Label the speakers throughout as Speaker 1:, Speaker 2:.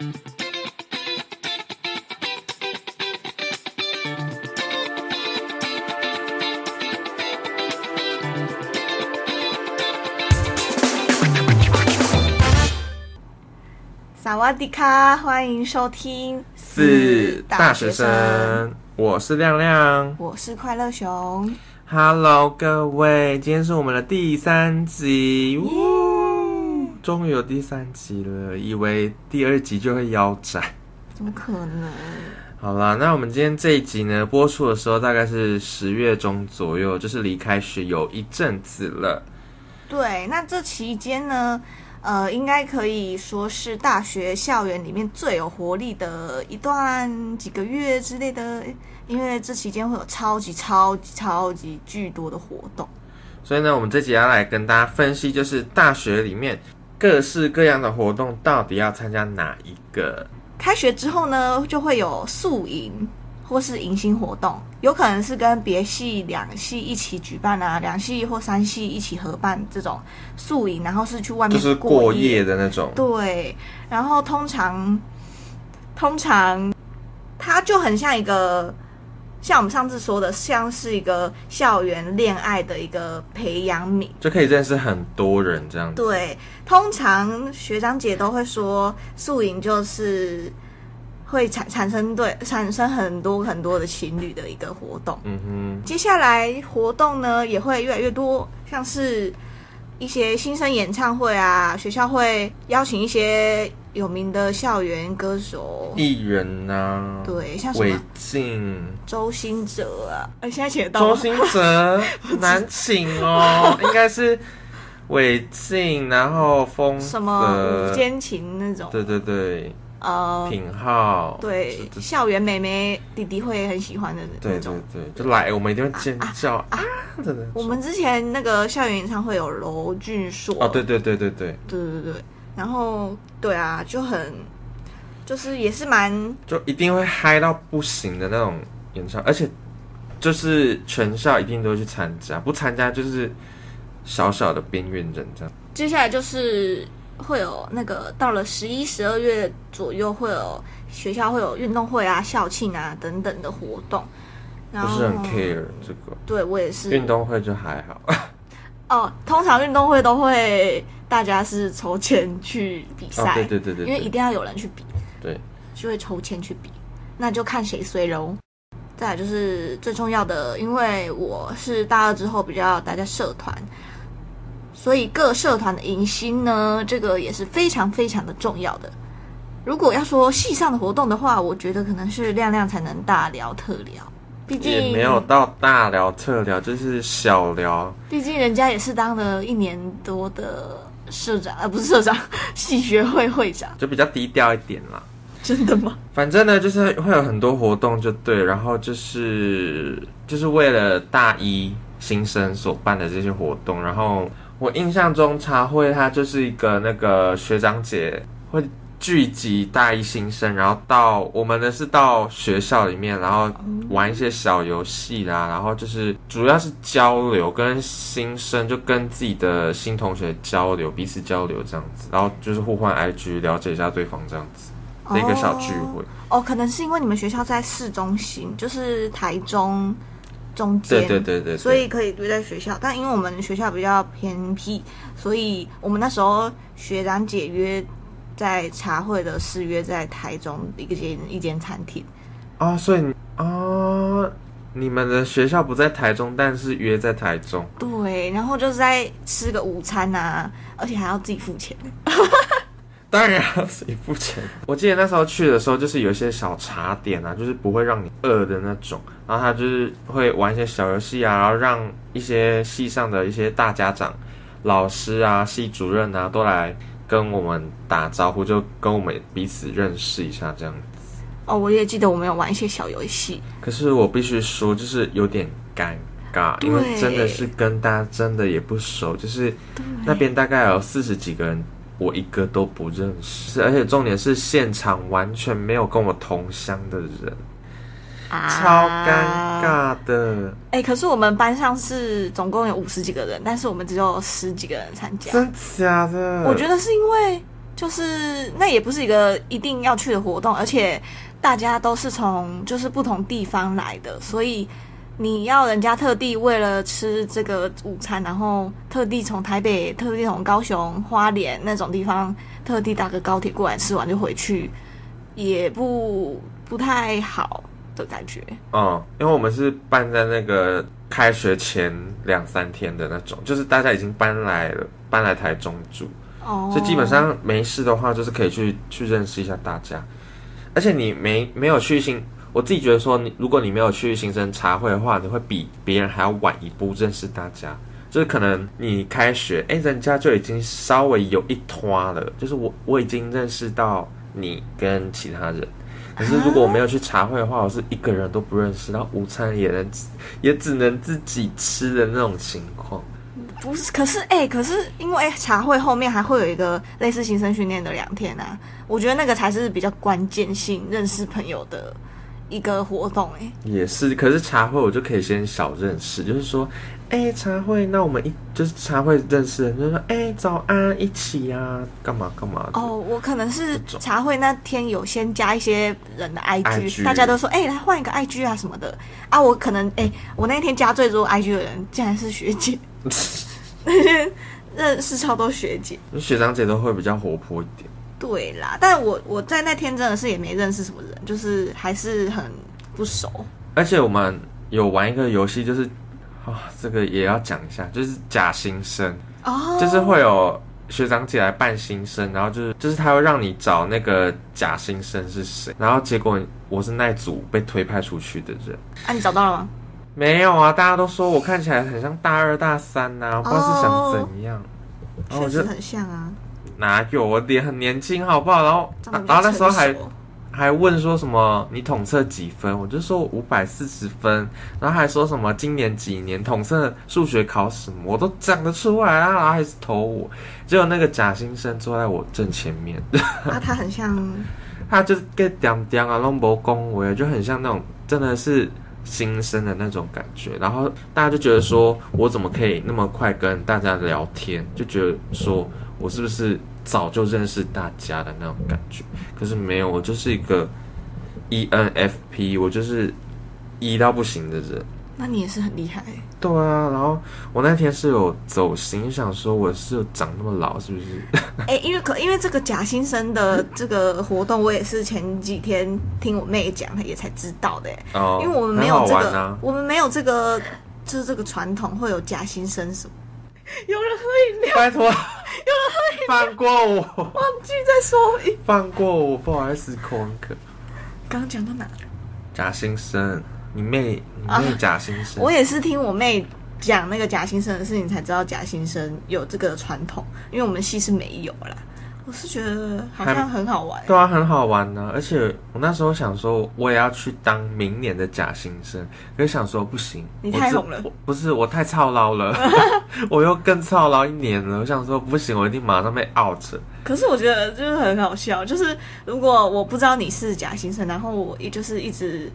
Speaker 1: 萨瓦迪卡，欢迎收听
Speaker 2: 四大学生，我是亮亮。
Speaker 1: 我是快乐熊。
Speaker 2: Hello，各位，今天是我们的第三集，呜，终于有第三集了，以为第二集就会腰斩。
Speaker 1: 怎么可能？
Speaker 2: 好啦，那我们今天这一集呢，播出的时候大概是十月中左右，就是离开学有一阵子了。
Speaker 1: 对，那这期间呢，呃，应该可以说是大学校园里面最有活力的一段几个月之类的，因为这期间会有超级超级超级巨多的活动。
Speaker 2: 所以呢，我们这集要来跟大家分析，就是大学里面各式各样的活动，到底要参加哪一个？
Speaker 1: 开学之后呢，就会有宿营或是迎新活动，有可能是跟别系两系一起举办啊，两系或三系一起合办这种宿营，然后是去外面
Speaker 2: 就是过夜的那种。
Speaker 1: 对，然后通常通常它就很像一个，像我们上次说的，像是一个校园恋爱的一个培养皿。
Speaker 2: 就可以认识很多人这样子。
Speaker 1: 对，通常学长姐都会说，宿营就是会产产生对产生很多很多的情侣的一个活动。
Speaker 2: 嗯哼
Speaker 1: 接下来活动呢也会越来越多，像是一些新生演唱会啊，学校会邀请一些有名的校园歌手，，
Speaker 2: 艺人呐、
Speaker 1: 对，像什
Speaker 2: 韦静、
Speaker 1: 周兴哲啊，哎，现在请得到。
Speaker 2: 周兴哲？难请哦，应该是韦静，然后风
Speaker 1: 什么？
Speaker 2: 泽。
Speaker 1: 午间情那种，
Speaker 2: 对对对，
Speaker 1: 呃，
Speaker 2: 品浩，
Speaker 1: 对，校园妹妹弟弟会很喜欢的那种。
Speaker 2: 对对对，就来，我们一定会尖叫啊！真的，
Speaker 1: 我们之前那个校园演唱会有娄俊硕，
Speaker 2: 哦，对对对对。对，
Speaker 1: 对对对，然后对啊，就很就是也是蛮
Speaker 2: 就一定会嗨到不行的那种演唱，而且就是全校一定都去参加，不参加就是小小的边缘人这样。
Speaker 1: 接下来就是会有那个到了十一、十二月左右会有学校会有运动会啊、校庆啊等等的活动，然后
Speaker 2: 不是很 care 这个。
Speaker 1: 对我也是。
Speaker 2: 运动会就还好，
Speaker 1: 哦，通常运动会都会大家是抽签去比
Speaker 2: 哦
Speaker 1: 赛，
Speaker 2: 对对对对对
Speaker 1: 因为一定要有人去比，
Speaker 2: 对，
Speaker 1: 就会抽签去比，那就看谁随喽。再来就是最重要的，因为我是大二之后比较待在社团，所以各社团的迎新呢，这个也是非常非常的重要的。如果要说系上的活动的话，我觉得可能是亮亮才能大聊特聊，毕竟
Speaker 2: 也没有到大聊特聊，就是小聊。
Speaker 1: 毕竟人家也是当了一年多的社长，呃，不是社长，系学会会长，
Speaker 2: 就比较低调一点啦。
Speaker 1: 真的吗？
Speaker 2: 反正呢，就是会有很多活动，就对，然后就是就是为了大一新生所办的这些活动。然后我印象中茶会它就是一个那个学长姐会聚集大一新生，然后到我们的是到学校里面，然后玩一些小游戏啦，然后就是主要是交流，跟新生就跟自己的新同学交流，彼此交流这样子，然后就是互换 IG 了解一下对方这样子。的一个小聚会。
Speaker 1: 哦，可能是因为你们学校在市中心，就是台中中间，
Speaker 2: 对对对对对
Speaker 1: 所以可以堆在学校。但因为我们学校比较偏僻，所以我们那时候学长姐约在茶会的是约在台中一个间一间餐厅。
Speaker 2: 哦，所以你哦，你们的学校不在台中，但是约在台中。
Speaker 1: 对，然后就是在吃个午餐啊，而且还要自己付钱。
Speaker 2: 当然要自己付钱。我记得那时候去的时候，就是有一些小茶点啊，就是不会让你饿的那种。然后他就是会玩一些小游戏啊，然后让一些系上的一些大家长、老师啊、系主任啊都来跟我们打招呼，就跟我们彼此认识一下这样子。
Speaker 1: 哦，我也记得我们有玩一些小游戏，
Speaker 2: 可是我必须说，就是有点尴尬，因为真的是跟大家真的也不熟，就是那边大概有四十几个人，我一个都不认识，而且重点是现场完全没有跟我同乡的人，
Speaker 1: 啊
Speaker 2: 超尴。尬的，
Speaker 1: 哎、可是我们班上是总共有五十几个人，但是我们只有十几个人参加。
Speaker 2: 真假的？
Speaker 1: 我觉得是因为就是那也不是一个一定要去的活动，而且大家都是从就是不同地方来的，所以你要人家特地为了吃这个午餐，然后特地从台北、特地从高雄、花莲那种地方特地搭个高铁过来吃完就回去，也不不太好的感觉。
Speaker 2: 嗯，因为我们是办在那个开学前两三天的那种，就是大家已经搬来了，搬来台中住，
Speaker 1: 哦，
Speaker 2: 所以基本上没事的话，就是可以去去认识一下大家。而且你没没有去新，我自己觉得说，你如果你没有去新生茶会的话，你会比别人还要晚一步认识大家。就是可能你开学，哎、人家就已经稍微有一拖了，就是我我已经认识到你跟其他人。可是如果我没有去茶会的话，我是一个人都不认识，然后午餐也能也只能自己吃的那种情况。
Speaker 1: 不是，可是哎、可是因为茶会后面还会有一个类似新生训练的两天啊，我觉得那个才是比较关键性认识朋友的一个活动哎、
Speaker 2: 也是，可是茶会我就可以先小认识，就是说，哎、茶会，那我们一就是茶会认识人，就是说，哎、早安，一起啊，干嘛干嘛的。
Speaker 1: 哦，我可能是茶会那天有先加一些人的 IG，,
Speaker 2: IG
Speaker 1: 大家都说哎、来换一个 IG 啊什么的啊，我可能哎、我那天加最多 IG 的人竟然是学姐，那 些认识超多学姐。
Speaker 2: 学长姐都会比较活泼一点。
Speaker 1: 对啦，但我我在那天真的是也没认识什么人，就是还是很不熟。
Speaker 2: 而且我们有玩一个游戏，就是啊、这个也要讲一下，就是假新生，
Speaker 1: 哦，
Speaker 2: 就是会有学长姐来扮新生，然后就是就是他会让你找那个假新生是谁，然后结果我是那组被推派出去的人。
Speaker 1: 啊，你找到了吗？
Speaker 2: 没有啊，大家都说我看起来很像大二大三呐、我不知道是想怎样。
Speaker 1: 确实很像啊，
Speaker 2: 哪有我脸很年轻好不好？然后然后那时候还还问说什么你统测几分？我就说五百四十分，然后还说什么今年几年统测数学考什么，我都讲得出来啊，然后还是投我。结果那个假新生坐在我正前面，
Speaker 1: 啊，他很像
Speaker 2: 他就是跟点点啊，拢无恭维，就很像那种真的是新生的那种感觉。然后大家就觉得说我怎么可以那么快跟大家聊天，就觉得说我是不是早就认识大家的那种感觉。可是没有，我就是一个 E ENFP，我就是 E 到不行的人。
Speaker 1: 那你也是很厉害。
Speaker 2: 对啊，然后我那天是有走心，想说我是有长那么老，是不是？
Speaker 1: 哎、因为可因为这个假新生的这个活动，我也是前几天听我妹讲，她也才知道的、哎
Speaker 2: 哦，
Speaker 1: 因为我们没有这个，
Speaker 2: 啊。
Speaker 1: 我们没有这个，就是这个传统会有假新生什么。有人喝饮料，
Speaker 2: 拜托，放过我，
Speaker 1: 忘记再说一。
Speaker 2: 放过我，不好意思，口很渴。
Speaker 1: 刚刚讲到哪？
Speaker 2: 假新生，你妹，你
Speaker 1: 啊
Speaker 2: 妹假新生。
Speaker 1: 我也是听我妹讲那个假新生的事情，才知道假新生有这个传统，因为我们系是没有啦。我是觉得好像很好玩。
Speaker 2: 对啊，很好玩呢、而且我那时候想说，我也要去当明年的假新生，可是想说不行，
Speaker 1: 你太红了
Speaker 2: 不是我太操劳了，我又更操劳一年了。我想说不行，我一定马上被 out。
Speaker 1: 可是我觉得就是很好笑，就是如果我不知道你是假新生，然后我也就是一直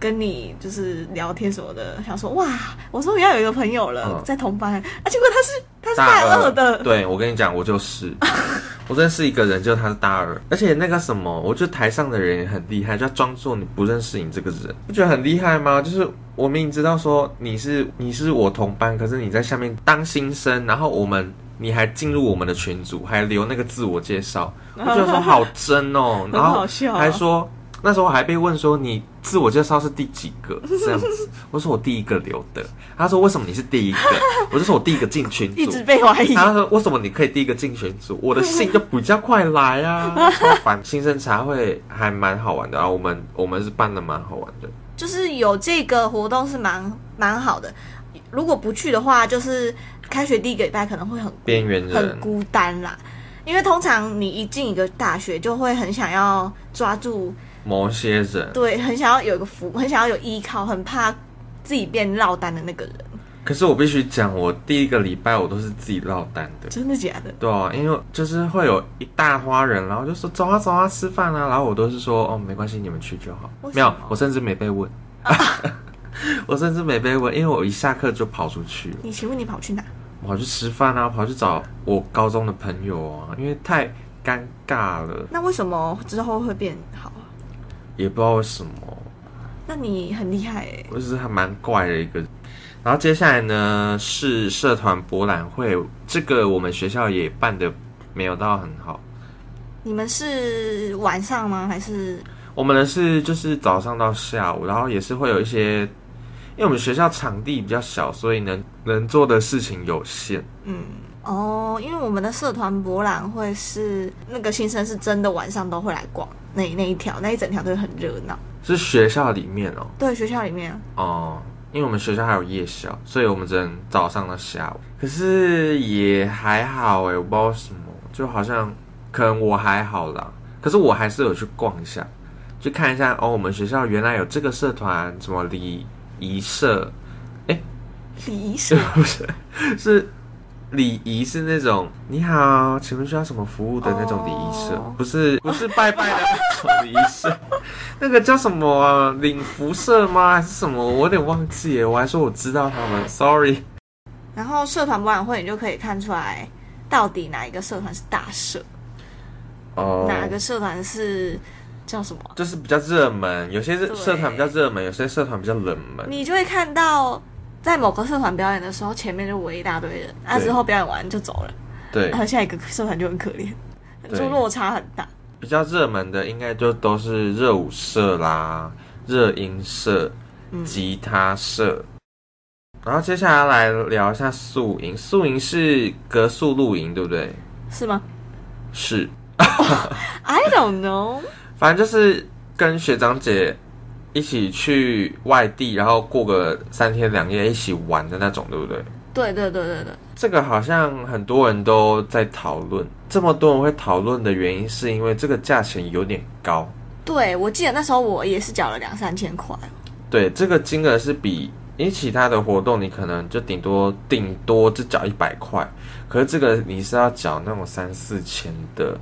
Speaker 1: 跟你就是聊天什么的，想说哇，我终于要有一个朋友了，
Speaker 2: 嗯。
Speaker 1: 在同班。啊，结果他是他是大二。的，
Speaker 2: 对我跟你讲，我就是，我认识一个人，就是他是大二，而且那个什么，我觉得台上的人也很厉害，就要装作你不认识你这个人，不觉得很厉害吗？就是我明明知道说你是你是我同班，可是你在下面当新生，然后我们你还进入我们的群组，还留那个自我介绍，我觉得说好真哦，
Speaker 1: 很
Speaker 2: 然后
Speaker 1: 好笑啊。
Speaker 2: 还说。那时候还被问说你自我介绍是第几个 这样子，我说我第一个留的，他说为什么你是第一个？我就说我第一个进群组，
Speaker 1: 一直被怀疑。
Speaker 2: 他说：“为什么你可以第一个进群组？我的信就比较快来啊，超烦。新生茶会还蛮好玩的啊，我们我们是办的蛮好玩的。
Speaker 1: 就是有这个活动是蛮蛮好的。如果不去的话，就是开学第一个礼拜可能会很
Speaker 2: 边缘人
Speaker 1: 很孤单啦。因为通常你一进一个大学，就会很想要抓住，
Speaker 2: 某些人，
Speaker 1: 对，很想要有一个服，很想要有依靠，很怕自己变落单的那个人。
Speaker 2: 可是我必须讲，我第一个礼拜我都是自己落单的。
Speaker 1: 真的假的？
Speaker 2: 对啊，因为就是会有一大花人，然后就说走啊走啊吃饭啊，然后我都是说哦没关系，你们去就好。没有我甚至没被问，我甚至没被问，因为我一下课就跑出去了。
Speaker 1: 你请问你跑去哪？
Speaker 2: 我跑去吃饭啊，跑去找我高中的朋友啊，因为太尴尬了，
Speaker 1: 那为什么之后会变好？
Speaker 2: 也不知道为什么，
Speaker 1: 那你很厉害哎。
Speaker 2: 就是还蛮怪的一个。然后接下来呢是社团博览会，这个我们学校也办的没有到很好。
Speaker 1: 你们是晚上吗？还是
Speaker 2: 我们的是就是早上到下午，然后也是会有一些，因为我们学校场地比较小，所以能能做的事情有限。
Speaker 1: 嗯哦？因为我们的社团博览会是那个新生是真的晚上都会来逛那那一条那一整条都会很热闹。
Speaker 2: 是学校里面哦，
Speaker 1: 对，学校里面。
Speaker 2: 哦，因为我们学校还有夜校，所以我们只能早上到下午。可是也还好哎，我不知道什么，就好像可能我还好啦，可是我还是有去逛一下，去看一下哦，我们学校原来有这个社团，什么礼仪社，哎
Speaker 1: 礼仪社？
Speaker 2: 不是是礼仪是那种你好，请问需要什么服务的那种礼仪社，
Speaker 1: 哦
Speaker 2: 不是不是拜拜的那种礼仪社，那个叫什么啊？领服社吗？还是什么？我有点忘记耶，我还说我知道他们，sorry。
Speaker 1: 然后社团博览会，你就可以看出来到底哪一个社团是大社，
Speaker 2: 哦，
Speaker 1: 哪个社团是叫什么？
Speaker 2: 就是比较热门，有些
Speaker 1: 对
Speaker 2: 社团比较热门，有些社团比较冷门。
Speaker 1: 你就会看到，在某个社团表演的时候，前面就围一大堆人，啊，之后表演完就走了，
Speaker 2: 对
Speaker 1: 然，后下一个社团就很可怜，就落差很大。
Speaker 2: 比较热门的应该就都是热舞社啦、热音社、
Speaker 1: 嗯
Speaker 2: 吉他社。然后接下来来聊一下宿营，宿营是格宿露营，对不对？
Speaker 1: 是吗
Speaker 2: 是
Speaker 1: ，？I don't know。
Speaker 2: 反正就是跟学长姐一起去外地，然后过个三天两夜一起玩的那种，对不对？
Speaker 1: 对对对对对，
Speaker 2: 这个好像很多人都在讨论，这么多人会讨论的原因，是因为这个价钱有点高。
Speaker 1: 对我记得那时候我也是缴了两三千块。
Speaker 2: 对，这个金额是比因为其他的活动，你可能就顶多顶多就缴一百块，可是这个你是要缴那种三四千的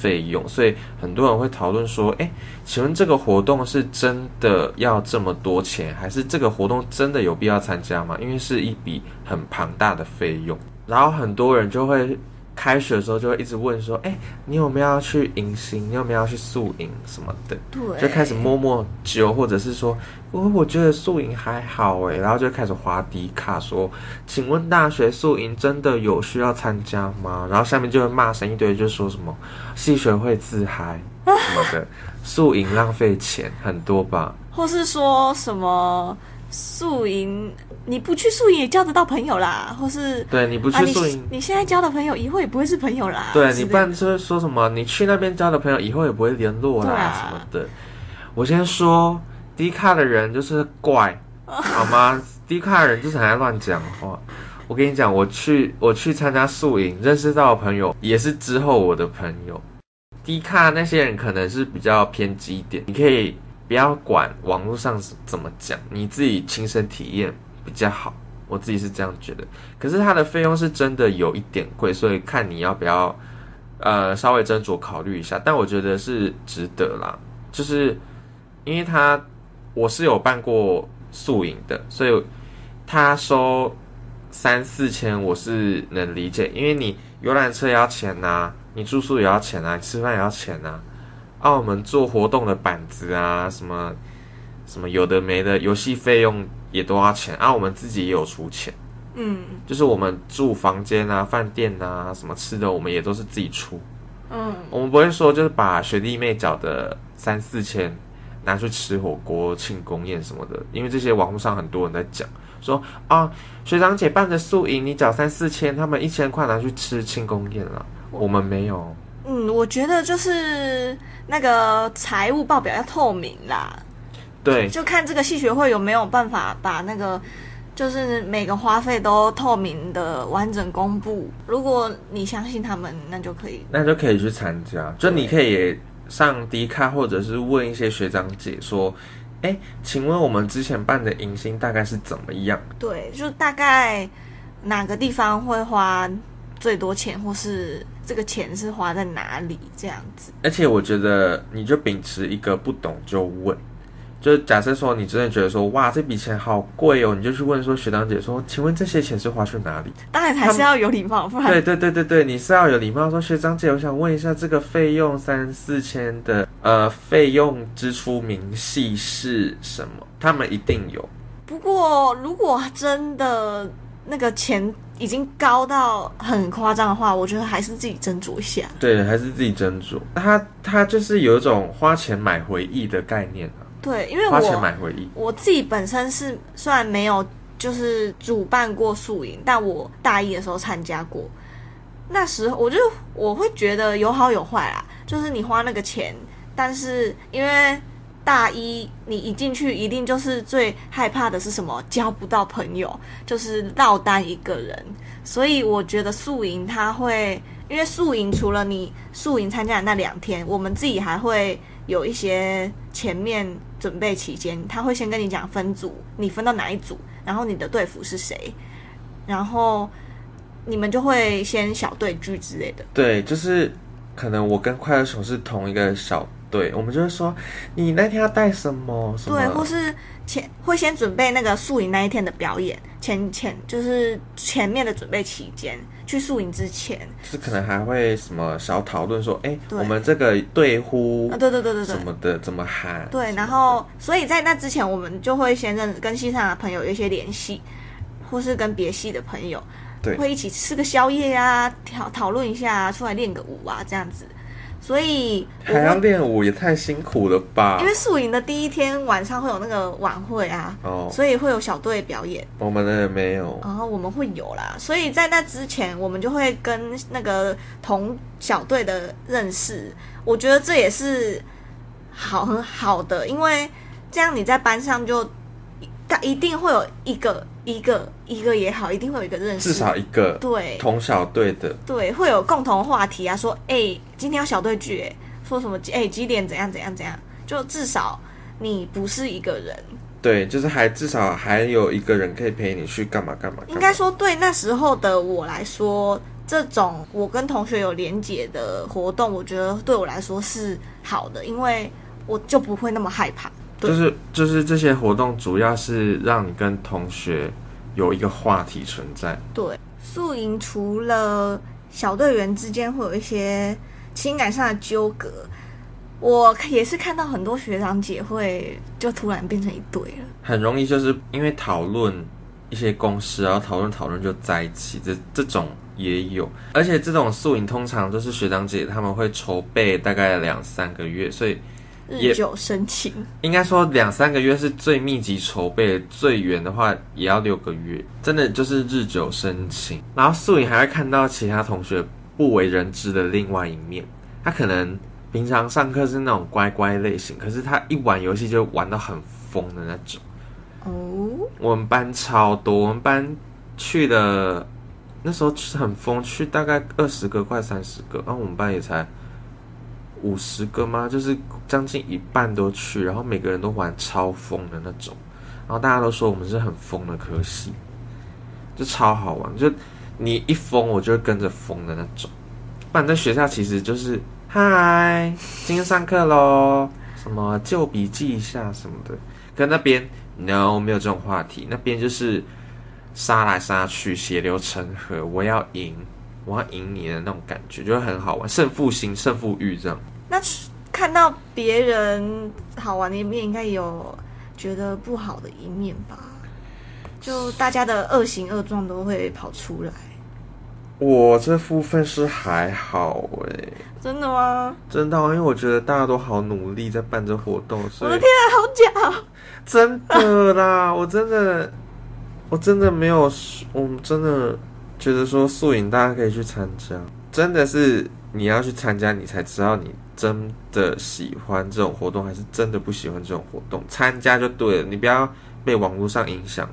Speaker 2: 费用，所以很多人会讨论说，诶，请问这个活动是真的要这么多钱，还是这个活动真的有必要参加吗？因为是一笔很庞大的费用，然后很多人就会。开学的时候就会一直问说：“哎、你有没有要去迎新？你有没有要去宿营什么的？”
Speaker 1: 对，
Speaker 2: 就开始摸摸酒，或者是说，我我觉得宿营还好哎，然后就开始滑迪卡说，请问大学宿营真的有需要参加吗？然后下面就会骂声一堆，就说什么系学会自嗨什么的，宿营浪费钱很多吧？
Speaker 1: 或是说什么宿营，你不去宿营也交得到朋友啦，或是
Speaker 2: 对，你不去宿营，
Speaker 1: 你现在交的朋友以后也不会是朋友啦。
Speaker 2: 对你不然就是说什么，你去那边交的朋友以后也不会联络啦、
Speaker 1: 啊
Speaker 2: 什么的。我先说，低卡的人就是怪，好吗？低卡的人就是很爱乱讲话。我跟你讲，我去我去参加宿营，认识到的朋友也是之后我的朋友。低卡那些人可能是比较偏激一点，你可以不要管网络上怎么讲，你自己亲身体验比较好。我自己是这样觉得。可是它的费用是真的有一点贵，所以看你要不要呃稍微斟酌考虑一下。但我觉得是值得啦，就是因为他我是有办过宿营的，所以他收三四千我是能理解，因为你游览车也要钱呐、你住宿也要钱啊，吃饭也要钱啊。啊，我们做活动的板子啊，什么什么有的没的，游戏费用也都要钱啊，我们自己也有出钱。
Speaker 1: 嗯
Speaker 2: 就是我们住房间啊、饭店啊、什么吃的，我们也都是自己出。
Speaker 1: 嗯，
Speaker 2: 我们不会说就是把学弟妹缴的三四千拿去吃火锅、庆功宴什么的，因为这些网络上很多人在讲说啊，学长姐办的宿营你缴三四千，他们一千块拿去吃庆功宴了，我们没有。
Speaker 1: 嗯，我觉得就是那个财务报表要透明啦，
Speaker 2: 对，
Speaker 1: 就看这个戏学会有没有办法把那个就是每个花费都透明的完整公布。如果你相信他们，那就可以。
Speaker 2: 那就可以去参加。就你可以上迪卡，或者是问一些学长姐说，哎，请问我们之前办的迎新大概是怎么样？
Speaker 1: 对，就大概哪个地方会花最多钱，或是这个钱是花在哪里这样子。
Speaker 2: 而且我觉得你就秉持一个不懂就问，就假设说你真的觉得说哇这笔钱好贵哦，你就去问说学长姐说，请问这些钱是花去哪里？
Speaker 1: 当然还是要有礼貌，不然
Speaker 2: 对对对对对，你是要有礼貌说学长姐，我想问一下这个费用三四千的呃费用支出明细是什么？他们一定有。
Speaker 1: 不过如果真的那个钱已经高到很夸张的话，我觉得还是自己斟酌一下。
Speaker 2: 对，还是自己斟酌。他他就是有一种花钱买回忆的概念啊，
Speaker 1: 对，因为
Speaker 2: 花钱
Speaker 1: 我
Speaker 2: 买回忆。
Speaker 1: 我自己本身是虽然没有就是主办过宿营，但我大一的时候参加过。那时候我就我会觉得有好有坏啦，就是你花那个钱，但是因为大一你一进去一定就是最害怕的是什么？交不到朋友，就是落单一个人。所以我觉得宿营它会，因为宿营除了你宿营参加的那两天，我们自己还会有一些前面准备期间，他会先跟你讲分组，你分到哪一组，然后你的队服是谁，然后你们就会先小对聚之类的。
Speaker 2: 对，就是可能我跟快乐熊是同一个小队，我们就会说你那天要带什么什么，
Speaker 1: 对，或是前会先准备那个宿营那一天的表演，前前就是前面的准备期间，去宿营之前，
Speaker 2: 就是可能还会什么小讨论说，哎，
Speaker 1: 对
Speaker 2: 我们这个对呼
Speaker 1: 啊，对对对对对
Speaker 2: 什，么的怎么喊？
Speaker 1: 对，然后所以在那之前，我们就会先认跟系上的朋友有一些联系，或是跟别系的朋友，
Speaker 2: 对
Speaker 1: 会一起吃个宵夜啊，讨讨论一下啊，出来练个舞啊，这样子。所以我
Speaker 2: 还要练舞，也太辛苦了吧
Speaker 1: 因？为宿营的第一天晚上会有那个晚会啊，
Speaker 2: 哦，
Speaker 1: 所以会有小队表演。
Speaker 2: 我们的没有，
Speaker 1: 然后我们会有啦，所以在那之前，我们就会跟那个同小队的认识。我觉得这也是好很好的，因为这样你在班上就他一定会有一个一个一个也好，一定会有一个认识，
Speaker 2: 至少一个
Speaker 1: 对
Speaker 2: 同小队的，
Speaker 1: 对会有共同话题啊，说哎、今天要小队聚，哎，说什么哎、几点怎样怎样怎样，就至少你不是一个人。
Speaker 2: 对，就是还至少还有一个人可以陪你去干嘛干嘛。嘛
Speaker 1: 应该说，对那时候的我来说，这种我跟同学有连结的活动，我觉得对我来说是好的，因为我就不会那么害怕。
Speaker 2: 就是就是这些活动主要是让你跟同学有一个话题存在。
Speaker 1: 对，宿营除了小队员之间会有一些情感上的纠葛，我也是看到很多学长姐会就突然变成一对了。
Speaker 2: 很容易就是因为讨论一些公式，然后讨论讨论就在一起，这这种也有。而且这种宿营通常都是学长姐他们会筹备大概两三个月，所以也
Speaker 1: 日久生情，
Speaker 2: 应该说两三个月是最密集筹备，最远的话也要六个月，真的就是日久生情。然后素影还会看到其他同学不为人知的另外一面，他可能平常上课是那种乖乖类型，可是他一玩游戏就玩到很疯的那种。
Speaker 1: 哦，
Speaker 2: 我们班超多，我们班去的那时候是很疯，去大概二十个快三十个，然后我们班也才五十个吗？就是将近一半都去，然后每个人都玩超疯的那种，然后大家都说我们是很疯的科系，就超好玩，就你一疯我就会跟着疯的那种。不然在学校其实就是嗨，今天上课喽，什么旧笔记一下什么的，跟那边 no 没有这种话题，那边就是杀来杀去，血流成河，我要赢，我要赢你的那种感觉，就会很好玩，胜负心、胜负欲这样。
Speaker 1: 那看到别人好玩的一面，应该有觉得不好的一面吧？就大家的恶行恶状都会跑出来，
Speaker 2: 我这部分是还好哎、
Speaker 1: 真的吗？
Speaker 2: 真的啊，因为我觉得大家都好努力在办这活动，
Speaker 1: 我
Speaker 2: 所以
Speaker 1: 的天啊，好假哦！
Speaker 2: 真的啦，我真的，我真的没有，我真的觉得说素影大家可以去参加，真的是你要去参加，你才知道你真的喜欢这种活动，还是真的不喜欢这种活动。参加就对了，你不要被网络上影响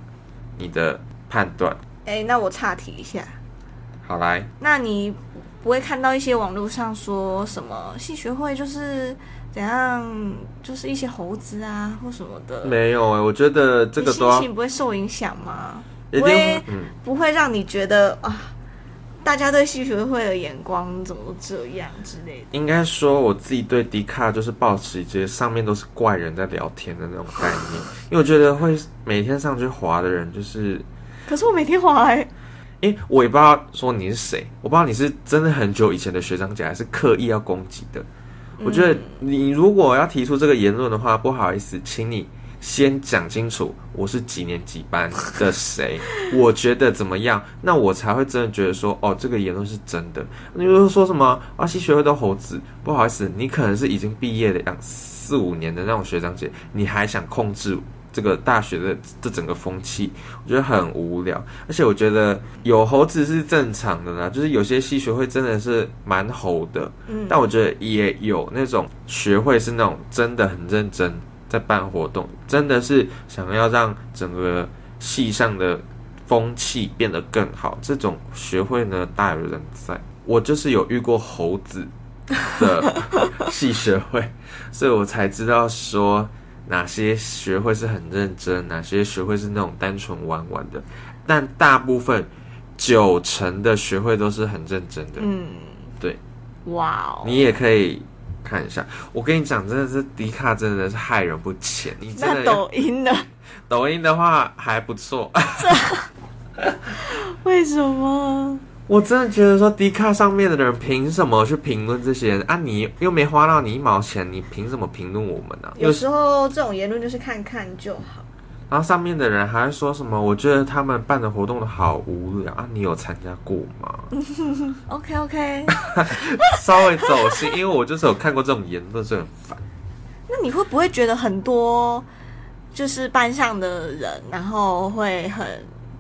Speaker 2: 你的判断。
Speaker 1: 哎、那我岔题一下，
Speaker 2: 好来，
Speaker 1: 那你不会看到一些网络上说什么戏学会就是怎样，就是一些猴子啊或什么的，
Speaker 2: 没有哎、我觉得这个
Speaker 1: 心情不会受影响吗？不会
Speaker 2: 嗯。
Speaker 1: 不会让你觉得啊，大家对戏学会的眼光怎么都这样之类的。
Speaker 2: 应该说我自己对迪卡就是保持一些上面都是怪人在聊天的那种概念，因为我觉得会每天上去滑的人就是。
Speaker 1: 可是我每天滑、欸，
Speaker 2: 因为我也不知道说你是谁，我不知道你是真的很久以前的学长姐，还是刻意要攻击的。我觉得你如果要提出这个言论的话，不好意思，请你先讲清楚我是几年几班的谁，我觉得怎么样，那我才会真的觉得说，哦，这个言论是真的。你如果说什么啊，西学会都猴子，不好意思，你可能是已经毕业了两四五年的那种学长姐，你还想控制这个大学的这整个风气，我觉得很无聊。而且我觉得有猴子是正常的啦，就是有些系学会真的是蛮猴的，
Speaker 1: 嗯，
Speaker 2: 但我觉得也有那种学会是那种真的很认真在办活动，真的是想要让整个戏上的风气变得更好。这种学会呢大有人在。我就是有遇过猴子的戏学会，所以我才知道说哪些学会是很认真，哪些学会是那种单纯玩玩的。但大部分九成的学会都是很认真的。
Speaker 1: 嗯，
Speaker 2: 对，
Speaker 1: 哇哦，
Speaker 2: 你也可以看一下。我跟你讲，真的是迪卡真的是害人不浅。你真
Speaker 1: 那
Speaker 2: 的要
Speaker 1: 抖音呢？
Speaker 2: 抖音的话还不错，
Speaker 1: 为什么？
Speaker 2: 我真的觉得说迪卡上面的人凭什么去评论这些人啊？你又没花到你一毛钱，你凭什么评论我们呢、
Speaker 1: 有时候这种言论就是看看就好。
Speaker 2: 然后上面的人还会说什么？我觉得他们办的活动都好无聊啊！你有参加过吗？
Speaker 1: OK OK，
Speaker 2: 稍微走心，因为我就是有看过这种言论，就很烦。
Speaker 1: 那你会不会觉得很多就是班上的人，然后会很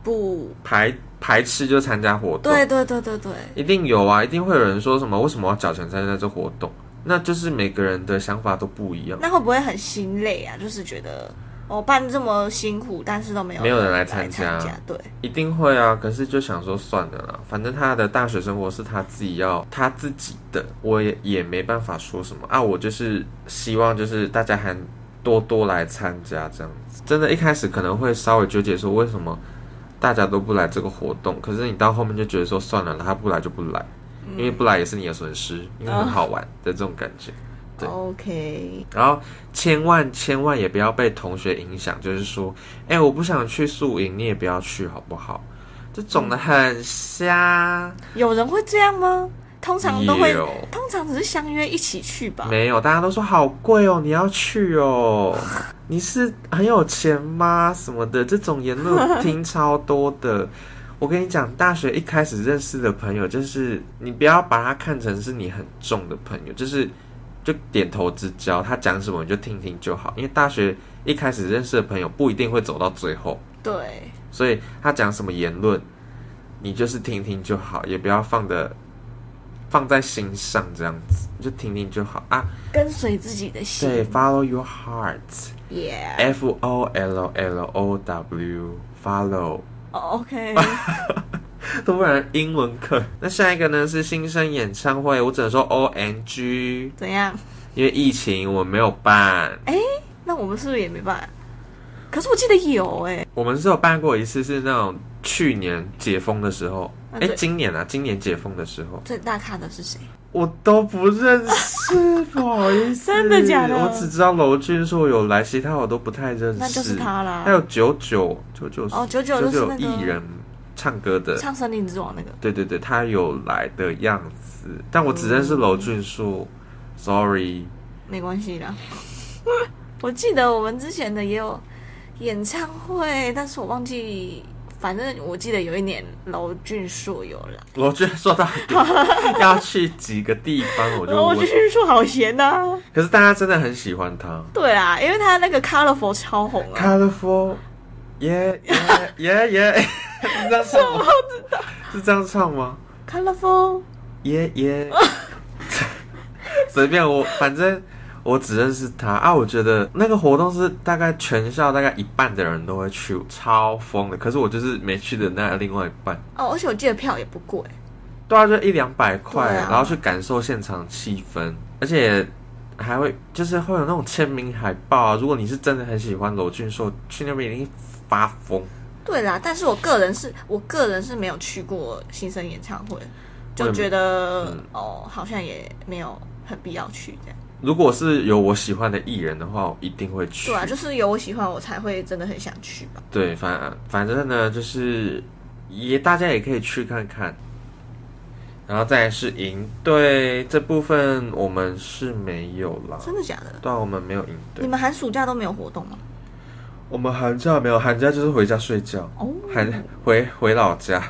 Speaker 1: 不？
Speaker 2: 排排斥就参加活动，
Speaker 1: 对对对对对，
Speaker 2: 一定有啊，一定会有人说什么为什么要缴钱参加这活动？那就是每个人的想法都不一样。
Speaker 1: 那会不会很心累啊？就是觉得我、办这么辛苦，但是都没有
Speaker 2: 没有人来
Speaker 1: 来
Speaker 2: 参加
Speaker 1: 加，对，
Speaker 2: 一定会啊，可是就想说算了啦，反正他的大学生活是他自己要他自己的，我也也没办法说什么啊。我就是希望就是大家还多多来参加这样子。真的，一开始可能会稍微纠结说为什么大家都不来这个活动，可是你到后面就觉得说算了，他不来就不来，因为不来也是你的损失，因为很好玩的这种感觉。对
Speaker 1: OK，
Speaker 2: 然后千万千万也不要被同学影响，就是说，哎，我不想去宿营，你也不要去，好不好？这种的很瞎，
Speaker 1: 有人会这样吗？通常都会
Speaker 2: 有，
Speaker 1: 通常只是相约一起去吧。
Speaker 2: 没有，大家都说好贵哦，你要去哦，你是很有钱吗？什么的，这种言论我听超多的。我跟你讲，大学一开始认识的朋友，就是你不要把他看成是你很重的朋友，就是就点头之交，他讲什么你就听听就好。因为大学一开始认识的朋友不一定会走到最后，
Speaker 1: 对，
Speaker 2: 所以他讲什么言论，你就是听听就好，也不要放的放在心上，这样子就听听就好啊。
Speaker 1: 跟随自己的心。
Speaker 2: 对，follow your heart。，Yeah，F O L L O W，follow。
Speaker 1: 哦 OK，
Speaker 2: 突然英文课。那下一个呢是新生演唱会，我只能说 O N G，
Speaker 1: 怎样？
Speaker 2: 因为疫情我没有办。
Speaker 1: 哎那我们是不是也没办？可是我记得有哎、
Speaker 2: 我们是有办过一次，是那种去年解封的时候，哎、今年啊，今年解封的时候，
Speaker 1: 最大咖的是谁？
Speaker 2: 我都不认识，不好意思，
Speaker 1: 真的假的
Speaker 2: 我只知道娄俊硕有来，其他我都不太认识。
Speaker 1: 那就是他啦。
Speaker 2: 还有九九九九
Speaker 1: 哦九九
Speaker 2: 九九
Speaker 1: 就是那个
Speaker 2: 艺人唱歌的，
Speaker 1: 唱《森林之王》那个。
Speaker 2: 对对对，他有来的样子，但我只认识娄俊硕、s o r r y
Speaker 1: 没关系啦。我记得我们之前的也有演唱会，但是我忘记，反正我记得有一年娄俊硕有来。
Speaker 2: 娄俊硕到底 要去几个地方，我就
Speaker 1: 娄
Speaker 2: 问。
Speaker 1: 俊硕好闲呐、
Speaker 2: 可是大家真的很喜欢他
Speaker 1: 对啊，因为他那个 Colorful 超红啊。
Speaker 2: ，Colorful，耶耶耶耶，是这样唱吗？是这样唱吗
Speaker 1: ？Colorful，
Speaker 2: 耶耶，随便我，反正我只认识他啊。我觉得那个活动是大概全校大概一半的人都会去，超疯的。可是我就是没去的那另外一半。
Speaker 1: 哦，而且我记得票也不贵。
Speaker 2: 对啊，就一两百块，
Speaker 1: 啊
Speaker 2: 然后去感受现场气氛，而且还会就是会有那种签名海报啊。如果你是真的很喜欢罗俊硕，去那边一定发疯。
Speaker 1: 对啦，但是我个人是我个人是没有去过新生演唱会，就觉得、
Speaker 2: 嗯
Speaker 1: 哦，好像也没有很必要去这样。
Speaker 2: 如果是有我喜欢的艺人的话，我一定会去。
Speaker 1: 对啊，就是有我喜欢，我才会真的很想去吧。
Speaker 2: 对，反反正呢，就是也大家也可以去看看。然后再来是营队这部分，我们是没有啦。
Speaker 1: 真的假的？
Speaker 2: 对啊，我们没有营队
Speaker 1: 你。们寒暑假都没有活动吗？
Speaker 2: 我们寒假没有，寒假就是回家睡觉，
Speaker 1: 哦，
Speaker 2: 寒回回老家。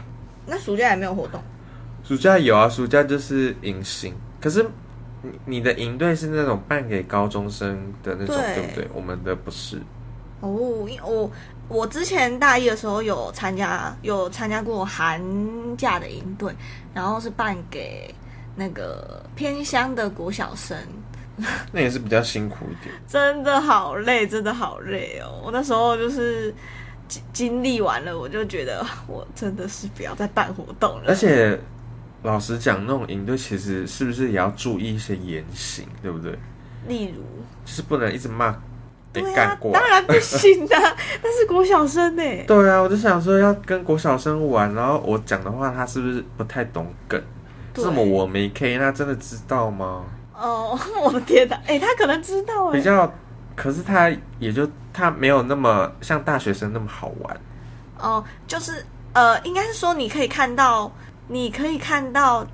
Speaker 1: 那暑假也没有活动。
Speaker 2: 暑假有啊，暑假就是迎新。可是你你的营队是那种办给高中生的那种，
Speaker 1: 对
Speaker 2: 对不对？我们的不是。
Speaker 1: 哦，因我我之前大一的时候有参加有参加过寒假的营队，然后是办给那个偏乡的国小生，
Speaker 2: 那也是比较辛苦一点。
Speaker 1: 真的好累，真的好累哦！我那时候就是经经历完了，我就觉得我真的是不要再办活动了。
Speaker 2: 而且老实讲，那种营队其实是不是也要注意一些言行，对不对？
Speaker 1: 例如，
Speaker 2: 就是不能一直骂被
Speaker 1: 对啊
Speaker 2: 干，过。
Speaker 1: 当然不行啊，那是国小生呢。
Speaker 2: 对啊，我就想说要跟国小生玩，然后我讲的话他是不是不太懂梗？
Speaker 1: 对
Speaker 2: 什么我没 K，那真的知道吗？
Speaker 1: 哦，我的天哪！哎、他可能知道哎。
Speaker 2: 比较，可是他也就他没有那么像大学生那么好玩。
Speaker 1: 哦，就是呃，应该是说你可以看到，你可以看到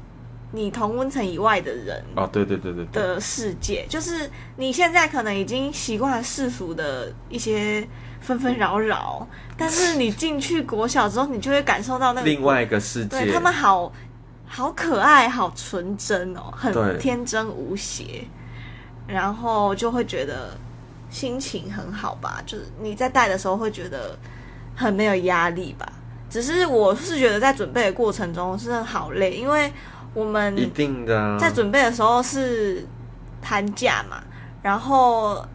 Speaker 1: 你同温层以外的人
Speaker 2: 哦，对对对对对，
Speaker 1: 的世界，就是你现在可能已经习惯了世俗的一些纷纷扰扰，但是你进去国小之后，你就会感受到那个
Speaker 2: 另外一个世界。
Speaker 1: 对他们好好可爱，好纯真哦，很天真无邪，然后就会觉得心情很好吧。就是你在带的时候会觉得很没有压力吧。只是我是觉得在准备的过程中真的好累，因为我们
Speaker 2: 一定的啊，
Speaker 1: 在准备的时候是寒假嘛，然后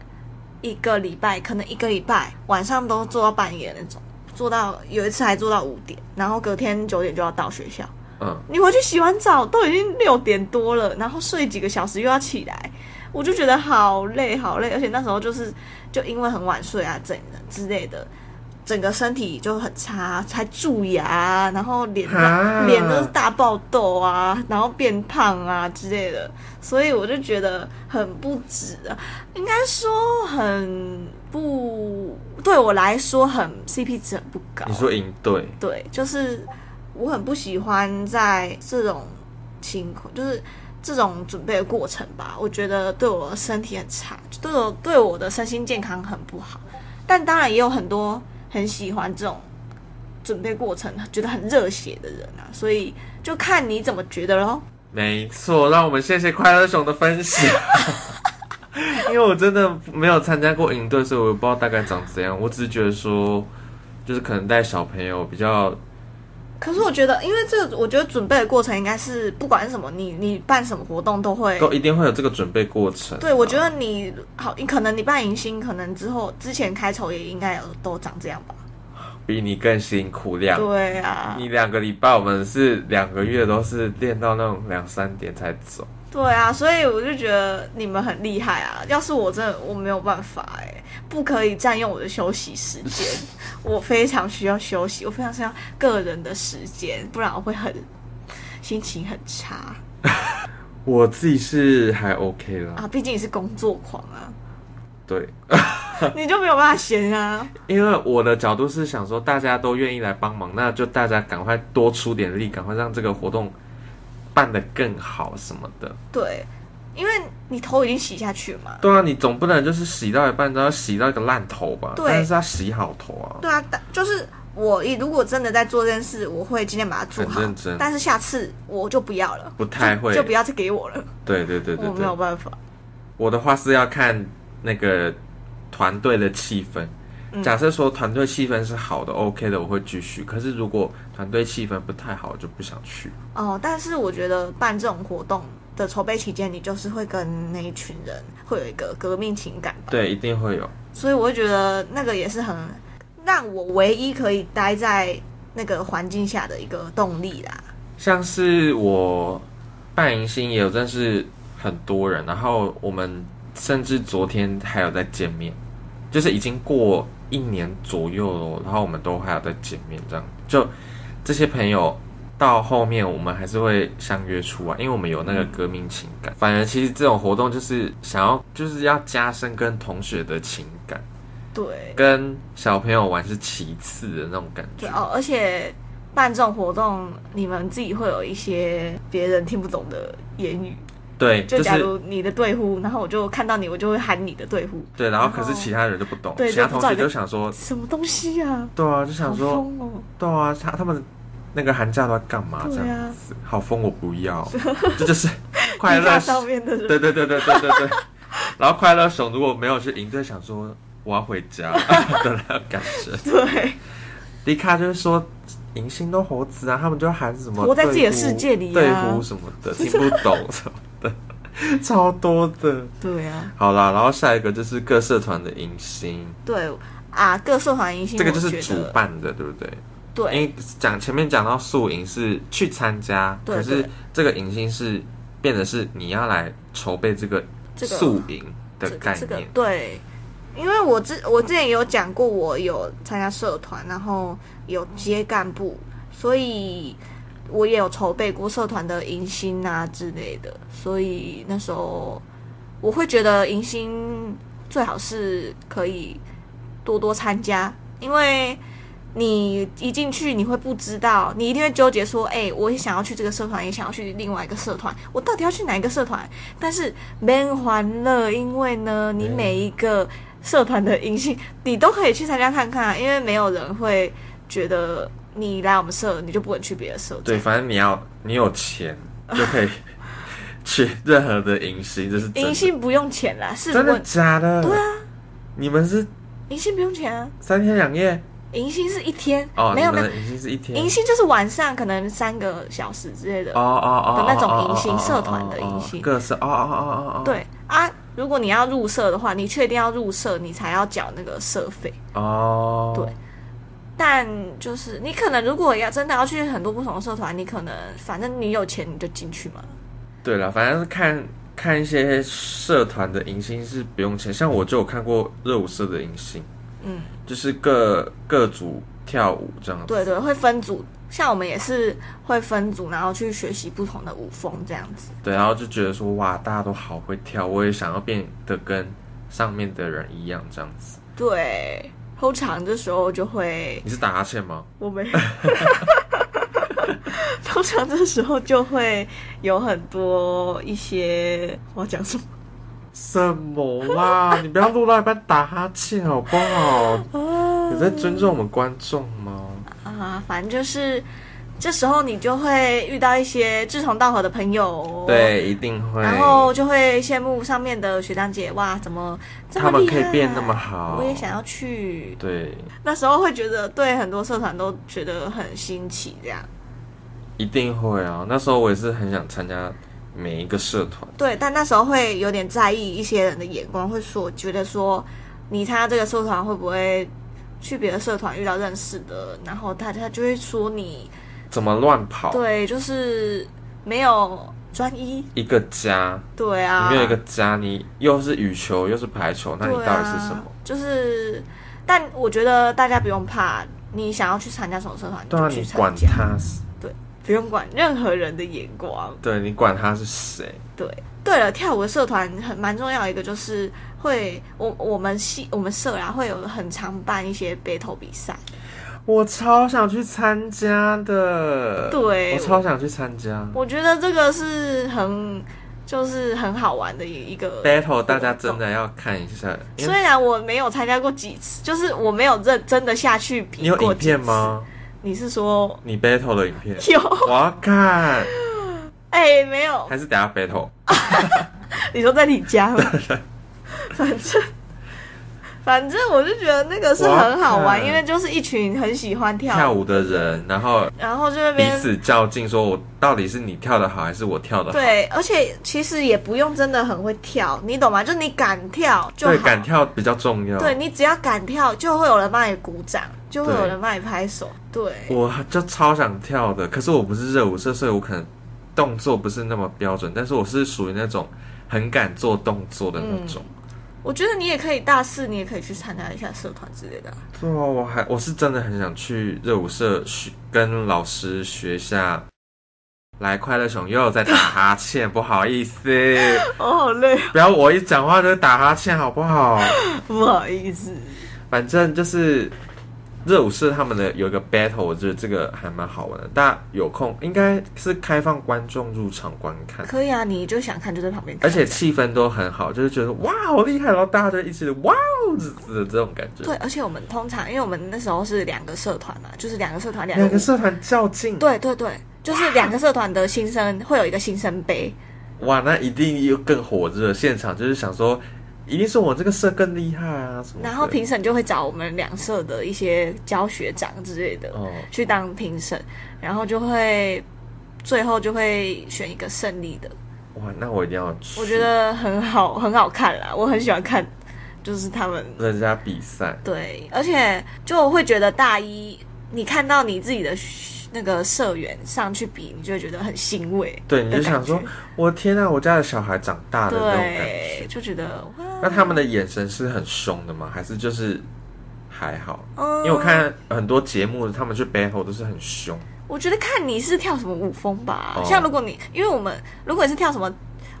Speaker 1: 一个礼拜可能一个礼拜晚上都做到半夜那种，做到有一次还做到五点，然后隔天九点就要到学校。
Speaker 2: 嗯，
Speaker 1: 你回去洗完澡都已经六点多了，然后睡几个小时又要起来，我就觉得好累好累，而且那时候就是就因为很晚睡啊，整之类的，整个身体就很差，才蛀牙，然后脸
Speaker 2: 啊。
Speaker 1: 脸都是大爆痘啊，然后变胖啊之类的，所以我就觉得很不值啊，应该说很不对我来说很 CP 值很不高。
Speaker 2: 你说应对，
Speaker 1: 对，就是我很不喜欢在这种情况，就是这种准备的过程吧，我觉得对我的身体很差，对我对我的身心健康很不好。但当然也有很多很喜欢这种准备过程，觉得很热血的人啊，所以就看你怎么觉得咯。
Speaker 2: 没错，让我们谢谢快乐熊的分享。因为我真的没有参加过营队，所以我不知道大概长怎样。我只是觉得说，就是可能带小朋友比较
Speaker 1: 可是我觉得，因为这个，我觉得准备的过程应该是不管是什么，你你办什么活动都会
Speaker 2: 都一定会有这个准备过程。
Speaker 1: 对，我觉得你好，你可能你办迎新，可能之后之前开筹也应该有都长这样吧。
Speaker 2: 比你更辛苦两。
Speaker 1: 对啊，
Speaker 2: 你两个礼拜，我们是两个月都是练到那种两三点才走。
Speaker 1: 对啊，所以我就觉得你们很厉害啊。要是我真的我没有办法哎、不可以占用我的休息时间，我非常需要休息，我非常需要个人的时间，不然我会很心情很差
Speaker 2: 我自己是还 OK 啦，
Speaker 1: 啊。毕竟你是工作狂啊，
Speaker 2: 对，
Speaker 1: 你就没有办法闲啊。
Speaker 2: 因为我的角度是想说，大家都愿意来帮忙，那就大家赶快多出点力，赶快让这个活动办得更好什么的。
Speaker 1: 对，因为你头已经洗下去了嘛。
Speaker 2: 对啊，你总不能就是洗到一半都要洗到一个烂头吧？
Speaker 1: 对
Speaker 2: 但是要洗好头啊。
Speaker 1: 对啊，但就是我如果真的在做这件事，我会今天把它做好
Speaker 2: 认真。
Speaker 1: 但是下次我就不要了，
Speaker 2: 不太会
Speaker 1: 就就不要再给我了，
Speaker 2: 对对对对
Speaker 1: 我没有
Speaker 2: 对，
Speaker 1: 办法。
Speaker 2: 我的话是要看那个团队的气氛。
Speaker 1: 嗯
Speaker 2: 假设说团队气氛是好的，OK 的，我会继续。可是如果团队气氛不太好，我就不想去。
Speaker 1: 哦，但是我觉得办这种活动的筹备期间，你就是会跟那一群人会有一个革命情感吧，
Speaker 2: 对，一定会有。
Speaker 1: 所以我会觉得那个也是很让我唯一可以待在那个环境下的一个动力啦。
Speaker 2: 像是我办迎新也有认识很多人，然后我们甚至昨天还有在见面，就是已经过一年左右了，然后我们都还要再见面，这样就这些朋友到后面我们还是会相约出来，因为我们有那个革命情感。反而其实这种活动就是想要就是要加深跟同学的情感，
Speaker 1: 对
Speaker 2: 跟小朋友玩是其次的那种感觉。
Speaker 1: 对哦，而且办这种活动，你们自己会有一些别人听不懂的言语。
Speaker 2: 对，
Speaker 1: 就
Speaker 2: 就是
Speaker 1: 假如你的队呼，然后我就看到你，我就会喊你的队呼，
Speaker 2: 对，然后可是其他人就不懂，
Speaker 1: 对
Speaker 2: 其他同学
Speaker 1: 就
Speaker 2: 想说，
Speaker 1: 什么东西啊？
Speaker 2: 对啊，就想说！对啊，他他们那个寒假都在干嘛？这样子，好疯，我不要，这就是 快乐
Speaker 1: 上面的人，
Speaker 2: 对对对对对对对。然后快乐熊如果没有去赢队，想说我要回家的那种感觉。
Speaker 1: 对，
Speaker 2: 迪卡就是说迎新都猴子啊，他们就喊什么
Speaker 1: 活在自己的世界里啊
Speaker 2: 对呼什么的，听不懂什么的，超多的。
Speaker 1: 对啊，
Speaker 2: 好啦，然后下一个就是各社团的迎新，
Speaker 1: 对啊，各社团迎新，
Speaker 2: 这个就是主办的，对不对？
Speaker 1: 对因
Speaker 2: 为讲前面讲到宿营是去参加，可是这个迎新是变得是你要来筹备这个宿营的
Speaker 1: 这个这个
Speaker 2: 概念。
Speaker 1: 对，因为我之我之前有讲过，我有参加社团，然后有接干部，所以我也有筹备过社团的迎新啊之类的，所以那时候我会觉得迎新最好是可以多多参加，因为。你一进去，你会不知道，你一定会纠结说，哎、我也想要去这个社团，也想要去另外一个社团，我到底要去哪一个社团？但是没人欢乐，因为呢，你每一个社团的迎新，你都可以去参加看看，因为没有人会觉得你来我们社，你就不能去别的社。
Speaker 2: 对，反正你要你有钱就可以 去任何的迎新，这是。
Speaker 1: 迎新不用钱啦，是
Speaker 2: 真的假的？
Speaker 1: 对啊，
Speaker 2: 你们是
Speaker 1: 迎新不用钱啊，
Speaker 2: 三天两夜
Speaker 1: 迎新是一天，
Speaker 2: 哦？
Speaker 1: 没有没有
Speaker 2: 迎新是一天
Speaker 1: 迎新就是晚上可能三个小时之类的。
Speaker 2: 哦哦哦
Speaker 1: 的那种迎新社团的迎新
Speaker 2: 各社哦哦哦哦哦，
Speaker 1: 对啊，如果你要入社的话，你确定要入社，你才要缴那个社费。
Speaker 2: 哦，
Speaker 1: 对但就是你可能如果要真的要去很多不同的社团，你可能反正你有钱你就进去嘛。
Speaker 2: 对了，反正是看看一些社团的迎新是不用钱，像我就有看过热舞社的迎新，
Speaker 1: 嗯，
Speaker 2: 就是各各组跳舞这样子。
Speaker 1: 对对，会分组，像我们也是会分组，然后去学习不同的舞风这样子。
Speaker 2: 对，然后就觉得说哇，大家都好会跳，我也想要变得跟上面的人一样这样子。
Speaker 1: 对，通常这时候就会
Speaker 2: 你是打哈欠吗？
Speaker 1: 我没。通常这时候就会有很多一些我要讲什么
Speaker 2: 什么啦？你不要录到一半打哈欠好不好？你在尊重我们观众吗？
Speaker 1: 啊，反正就是这时候你就会遇到一些志同道合的朋友，，
Speaker 2: 对，一定会。
Speaker 1: 然后就会羡慕上面的学长姐，哇，怎么这么
Speaker 2: 他们可以变那么好
Speaker 1: 我也想要去。
Speaker 2: 对，
Speaker 1: 那时候会觉得对很多社团都觉得很新奇，这样
Speaker 2: 一定会啊！那时候我也是很想参加每一个社团。
Speaker 1: 对，但那时候会有点在意一些人的眼光，会说觉得说你参加这个社团会不会去别的社团遇到认识的，然后大家就会说你
Speaker 2: 怎么乱跑？
Speaker 1: 对，就是没有专一。
Speaker 2: 一个家，
Speaker 1: 对啊，
Speaker 2: 你没有一个家，你又是羽球又是排球，那你到底是什么
Speaker 1: 啊？？就是，但我觉得大家不用怕，你想要去参加什么社团，
Speaker 2: 对啊，你管，他对，
Speaker 1: 不用管任何人的眼光。
Speaker 2: 对你管他是谁？
Speaker 1: 对，对了，跳舞的社团很蛮重要的一个就是会，我我们系我们社啊会有很常办一些 battle 比赛，
Speaker 2: 我超想去参加的，
Speaker 1: 对
Speaker 2: 我超想去参加。
Speaker 1: 我觉得这个是很就是很好玩的一一个
Speaker 2: battle 大家真的要看一下，
Speaker 1: 虽然我没有参加过几次，就是我没有认真的下去比
Speaker 2: 你有影？片吗？
Speaker 1: 你是说
Speaker 2: 你 battle 的影片，
Speaker 1: 有？
Speaker 2: 我要看，
Speaker 1: 哎、没有。
Speaker 2: 还是等下 battle？
Speaker 1: 你说在你家吗？反正反正我就觉得那个是很好玩，因为就是一群很喜欢跳
Speaker 2: 跳舞的人，然后
Speaker 1: 然后就那
Speaker 2: 彼此较劲，说我到底是你跳的好还是我跳的好？
Speaker 1: 对，而且其实也不用真的很会跳，你懂吗？就你敢跳就。
Speaker 2: 对，敢跳比较重要。
Speaker 1: 对你只要敢跳，就会有人帮你鼓掌，就会有人帮你拍手。对，
Speaker 2: 我就超想跳的，可是我不是热舞社，所以我可能动作不是那么标准，但是我是属于那种很敢做动作的那种。
Speaker 1: 我觉得你也可以大四，你也可以去参加一下社团之类的啊。
Speaker 2: 对啊，我还我是真的很想去热舞社学，跟老师学一下。来，快乐熊又在打哈欠，不好意思，
Speaker 1: 我，好累，
Speaker 2: 不要我一讲话就打哈欠，好不好？
Speaker 1: 不好意思。
Speaker 2: 反正就是热舞社他们的有一个 battle，我觉得这个还蛮好玩的。大家有空应该是开放观众入场观看，
Speaker 1: 可以啊，你就想看就在旁边看。
Speaker 2: 而且气氛都很好，就是觉得哇好厉害，然后大家就一起哇哦的这种感觉。
Speaker 1: 对，而且我们通常因为我们那时候是两个社团嘛，就是两个社团两
Speaker 2: 两个社团较劲，
Speaker 1: 对对对，就是两个社团的新生会有一个新生杯。
Speaker 2: 哇，那一定又更火热，现场就是想说。一定是我这个社更厉害啊！什么？
Speaker 1: 然后评审就会找我们两社的一些教学长之类的哦去当评审，然后就会最后就会选一个胜利的。
Speaker 2: 哇，那我一定要去！
Speaker 1: 我觉得很好，很好看啦，我很喜欢看，就是他们
Speaker 2: 人家比赛。
Speaker 1: 对，而且就会觉得大一你看到你自己的。那个社员上去比，你就会觉得很欣慰。
Speaker 2: 对，你就想说，我天啊，我家的小孩长大了那种感觉，
Speaker 1: 就觉得哇。
Speaker 2: 那他们的眼神是很凶的吗？还是就是还好？因为我看很多节目，他们去 battle 都是很凶。
Speaker 1: 我觉得看你是跳什么舞风吧。像如果你，因为我们如果你是跳什么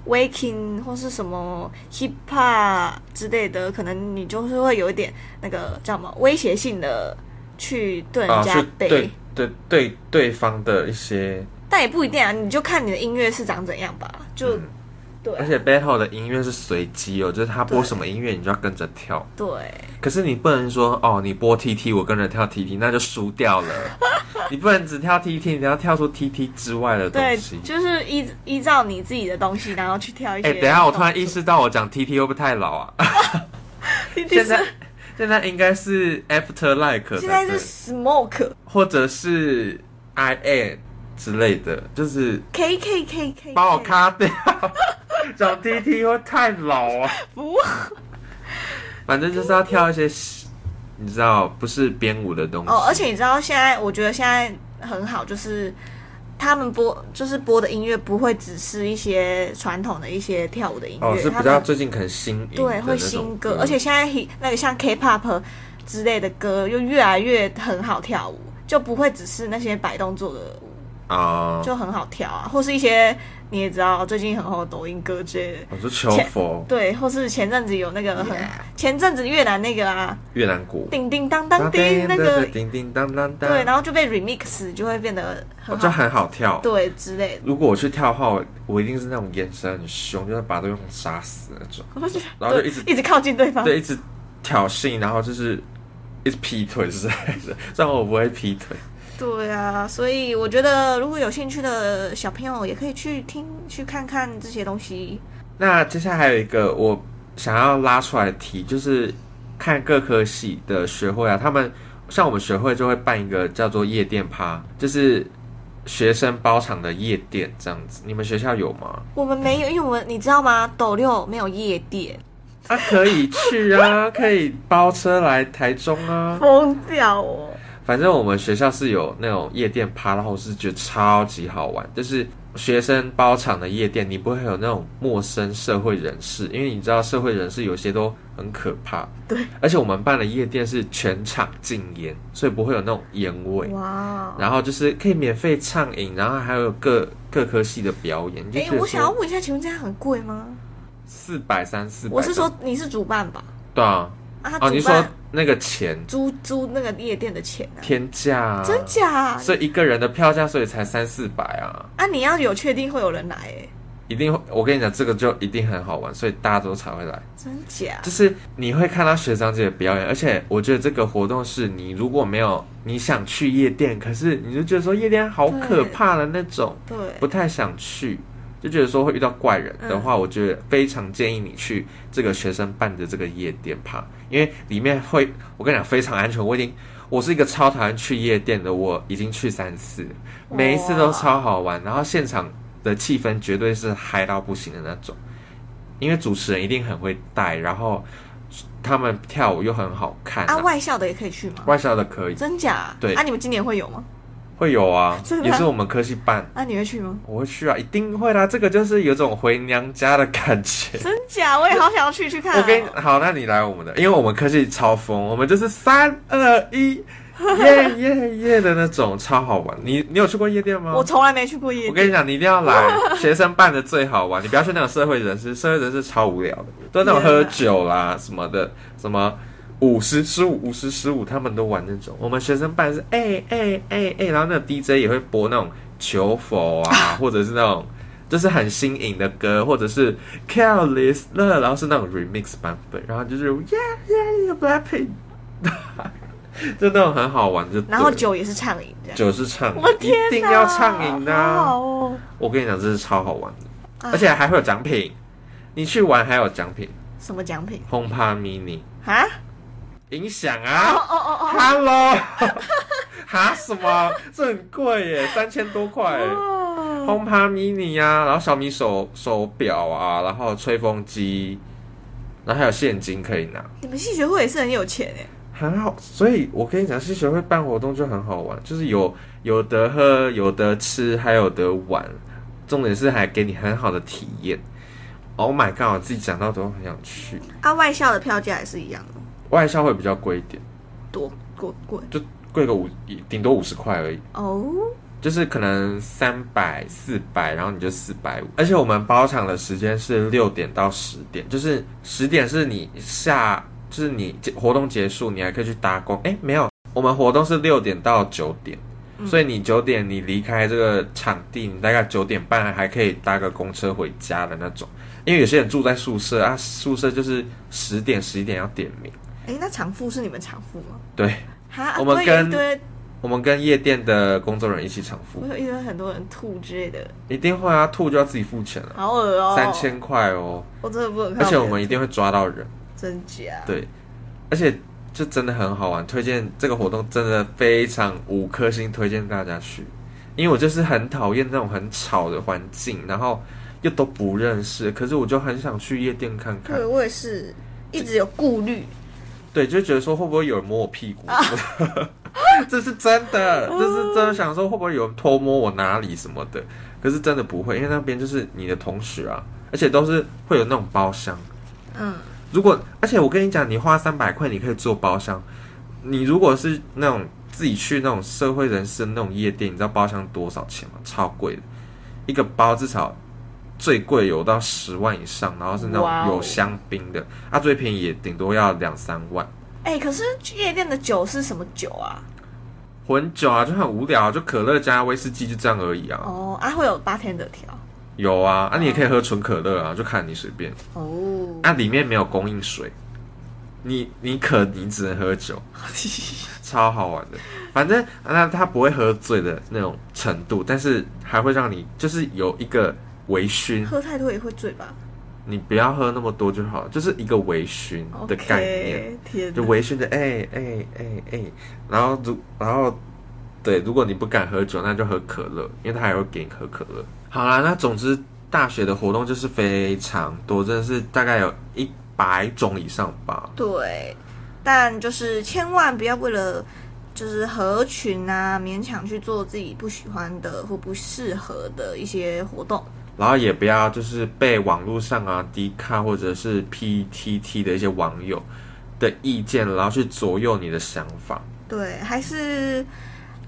Speaker 1: waking 或是什么 hip hop 之类的，可能你就是会有一点那个叫什么威胁性的去对人家背。
Speaker 2: 对对对方的一些，
Speaker 1: 但也不一定啊，你就看你的音乐是长怎样吧，就对。
Speaker 2: 而且 battle 的音乐是随机哦，就是他播什么音乐，你就要跟着跳。
Speaker 1: 对。
Speaker 2: 可是你不能说哦，你播 T T，我跟着跳 T T，那就输掉了。你不能只跳 T T，你要跳出 T T 之外的东西。
Speaker 1: 就是依依照你自己的东西，然后去跳一些。哎，
Speaker 2: 等下，我突然意识到，我讲 T T 会不会太老啊？
Speaker 1: 现在。
Speaker 2: 现在应该是 After Like，
Speaker 1: 现在是 Smoke，
Speaker 2: 或者是 I Am 之类的，就是
Speaker 1: K K K K，
Speaker 2: 把我卡掉，讲 T T 会太老啊！
Speaker 1: 不，
Speaker 2: 反正就是要跳一些，你知道，不是编舞的东西。
Speaker 1: 哦，而且你知道，现在我觉得现在很好，就是。他们播就是播的音乐不会只是一些传统的一些跳舞的音乐，
Speaker 2: 哦，是比较最近可能新
Speaker 1: 对会新歌，而且现在那个像 K-pop 之类的歌又越来越很好跳舞，就不会只是那些摆动作的舞啊，就很好跳啊，或是一些。你也知道最近很红的抖音歌之类的，
Speaker 2: 我是求佛，
Speaker 1: 对，或是前阵子有那个很前阵子越南那个啊，
Speaker 2: 越南鼓，
Speaker 1: 叮叮当当叮那个
Speaker 2: 叮叮当当当，
Speaker 1: 对，然后就被 remix 就会变得很
Speaker 2: 就很好跳，
Speaker 1: 对之类的。
Speaker 2: 如果我去跳的话，我一定是那种眼神很凶，就是把对方杀死那种，然后就一直
Speaker 1: 一直靠近对方，
Speaker 2: 对，一直挑衅，然后就是一直劈腿之类的，虽然我不会劈腿。
Speaker 1: 对啊，所以我觉得如果有兴趣的小朋友也可以去听、去看看这些东西。
Speaker 2: 那接下来还有一个我想要拉出来提，就是看各科系的学会啊，他们像我们学会就会办一个叫做夜店趴，就是学生包场的夜店这样子。你们学校有吗？
Speaker 1: 我们没有，因为我们你知道吗？斗六没有夜店。
Speaker 2: 啊，可以去啊，可以包车来台中啊，
Speaker 1: 疯掉哦！
Speaker 2: 反正我们学校是有那种夜店趴，然后是觉得超级好玩，就是学生包场的夜店，你不会有那种陌生社会人士，因为你知道社会人士有些都很可怕。
Speaker 1: 对，
Speaker 2: 而且我们办的夜店是全场禁烟，所以不会有那种烟味。哇！然后就是可以免费畅饮，然后还有各各科系的表演。哎，
Speaker 1: 我想要问一下，请问这样很贵吗？
Speaker 2: 四百三四百。
Speaker 1: 我是说你是主办吧？
Speaker 2: 对啊。啊，你说那个钱
Speaker 1: 租租那个夜店的钱啊？
Speaker 2: 天价，
Speaker 1: 真假？
Speaker 2: 所以一个人的票价，所以才三四百啊！
Speaker 1: 啊，你要有确定会有人来哎，
Speaker 2: 一定会。我跟你讲，这个就一定很好玩，所以大家都才会来。
Speaker 1: 真假？
Speaker 2: 就是你会看到学长姐的表演，而且我觉得这个活动是你如果没有你想去夜店，可是你就觉得说夜店好可怕的那种，
Speaker 1: 对，
Speaker 2: 不太想去。就觉得说会遇到怪人的话，我觉得非常建议你去这个学生办的这个夜店趴，因为里面会，我跟你讲非常安全。我已经，我是一个超讨厌去夜店的，我已经去三次，每一次都超好玩，然后现场的气氛绝对是嗨到不行的那种，因为主持人一定很会带，然后他们跳舞又很好看。
Speaker 1: 啊，外校的也可以去吗？
Speaker 2: 外校的可以，
Speaker 1: 真假？
Speaker 2: 对。
Speaker 1: 啊，你们今年会有吗？
Speaker 2: 会有啊
Speaker 1: 真，的
Speaker 2: 也是我们科系办。
Speaker 1: 那、你会去吗？
Speaker 2: 我会去啊，一定会啦！这个就是有种回娘家的感觉。
Speaker 1: 真假？我也好想要去去看、哦。
Speaker 2: 我跟你好，那你来我们的，因为我们科技超疯，我们就是三二一，耶耶耶的那种，超好玩。你你有去过夜店吗？
Speaker 1: 我从来没去过夜店。
Speaker 2: 我跟你讲，你一定要来，学生办的最好玩。你不要去那种社会人士，社会人士超无聊的，都那种喝酒啦什么的，什么五十十五五十十五，他们都玩那种。我们学生办是哎哎哎哎，然后那个 DJ 也会播那种求佛啊，或者是那种。就是很新颖的歌，或者是 Careless 了，然后是那种 remix 版本，然后就是 Yeah Yeah Blackpink，就那种很好玩，就
Speaker 1: 然后酒也是畅饮，的
Speaker 2: 酒是畅饮，
Speaker 1: 我天哪
Speaker 2: 一定要畅饮的、啊。
Speaker 1: 好好哦。
Speaker 2: 我跟你讲，这是超好玩的，
Speaker 1: 啊
Speaker 2: 而且还会有奖品。你去玩还有奖品
Speaker 1: 什么奖品
Speaker 2: ，HomePod Mini
Speaker 1: 啊？
Speaker 2: 音响
Speaker 1: 哦
Speaker 2: 啊
Speaker 1: 哦哦哦
Speaker 2: ，Hello，哈什么？这很贵耶，三千多块耶。
Speaker 1: 哦
Speaker 2: ！HomePod Mini 呀、然后小米手手表啊，然后吹风机，然后还有现金可以拿，
Speaker 1: 你们系学会也是很有钱哎。
Speaker 2: 很好。所以我跟你讲，系学会办活动就很好玩，就是有有得喝，有得吃，还有得玩，重点是还给你很好的体验。Oh my god！我自己讲到都很想去。
Speaker 1: 啊，外校的票价也是一样的，
Speaker 2: 外销会比较贵一点，
Speaker 1: 多贵贵
Speaker 2: 贵个五顶多五十块而已。
Speaker 1: 哦。
Speaker 2: 就是可能三百、四百，然后你就四百五。而且我们包场的时间是六点到十点，就是十点是你下，就是你活动结束，你还可以去搭工。哎，没有，我们活动是六点到九点，所以你九点你离开这个场地，你大概九点半还可以搭个公车回家的那种。因为有些人住在宿舍啊，宿舍就是十点、十一点要点名。
Speaker 1: 哎，那场副是你们场副吗？
Speaker 2: 对，
Speaker 1: 哈，
Speaker 2: 我们跟我们跟夜店的工作人员一起偿付
Speaker 1: 我，有一堆很多人吐之类的，
Speaker 2: 一定会啊，吐就要自己付钱了。
Speaker 1: 好恶哦。
Speaker 2: 三，千块哦，
Speaker 1: 我真的不能看。
Speaker 2: 而且我们一定会抓到人，
Speaker 1: 真假？
Speaker 2: 对，而且就真的很好玩，推荐这个活动真的非常五颗星，推荐大家去，因为我就是很讨厌那种很吵的环境，然后又都不认识，可是我就很想去夜店看看
Speaker 1: 对，，我也是一直有顾虑。
Speaker 2: 对，就觉得说会不会有人摸我屁股，这是真的，这是真的想说会不会有人偷摸我哪里什么的，可是真的不会，因为那边就是你的同学啊，而且都是会有那种包厢。
Speaker 1: 嗯，
Speaker 2: 如果，而且我跟你讲，你花三百块，你可以做包厢。你如果是那种自己去那种社会人士的那种夜店，你知道包厢多少钱吗？超贵的，一个包至少最贵有到十万以上，然后是那种有香槟的，啊，最便宜也顶多要两三万。
Speaker 1: 哎，可是夜店的酒是什么酒啊？
Speaker 2: 混酒啊，就很无聊，就可乐加威士忌就这样而已啊。
Speaker 1: 哦，啊，会有八天的调。
Speaker 2: 有啊，啊，你也可以喝纯可乐啊，就看你随便。
Speaker 1: 哦，
Speaker 2: 啊，里面没有供应水，你你可你只能喝酒。超好玩的。反正那他不会喝醉的那种程度，但是还会让你就是有一个微醺，
Speaker 1: 喝太多也会醉吧？
Speaker 2: 你不要喝那么多就好了，就是一个微醺的概念就微醺的哎哎哎哎，然后如然后对，如果你不敢喝酒，那就喝可乐，因为他还会给你喝可乐。好啦，那总之大学的活动就是非常多，真的是大概有一百种以上吧。
Speaker 1: 对，但就是千万不要为了就是合群啊，勉强去做自己不喜欢的或不适合的一些活动。
Speaker 2: 然后也不要就是被网络上啊、D 卡或者是 PTT 的一些网友的意见，然后去左右你的想法。
Speaker 1: 对，还是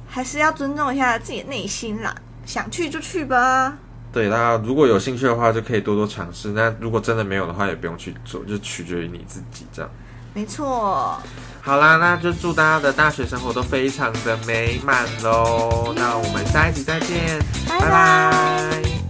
Speaker 1: 还是要尊重一下自己的内心啦，想去就去吧。
Speaker 2: 对，大家如果有兴趣的话，就可以多多尝试。那如果真的没有的话，也不用去做，就取决于你自己这样。
Speaker 1: 没错，
Speaker 2: 好啦，那就祝大家的大学生活都非常的美满喽。那我们下一集再见，
Speaker 1: 拜
Speaker 2: 拜拜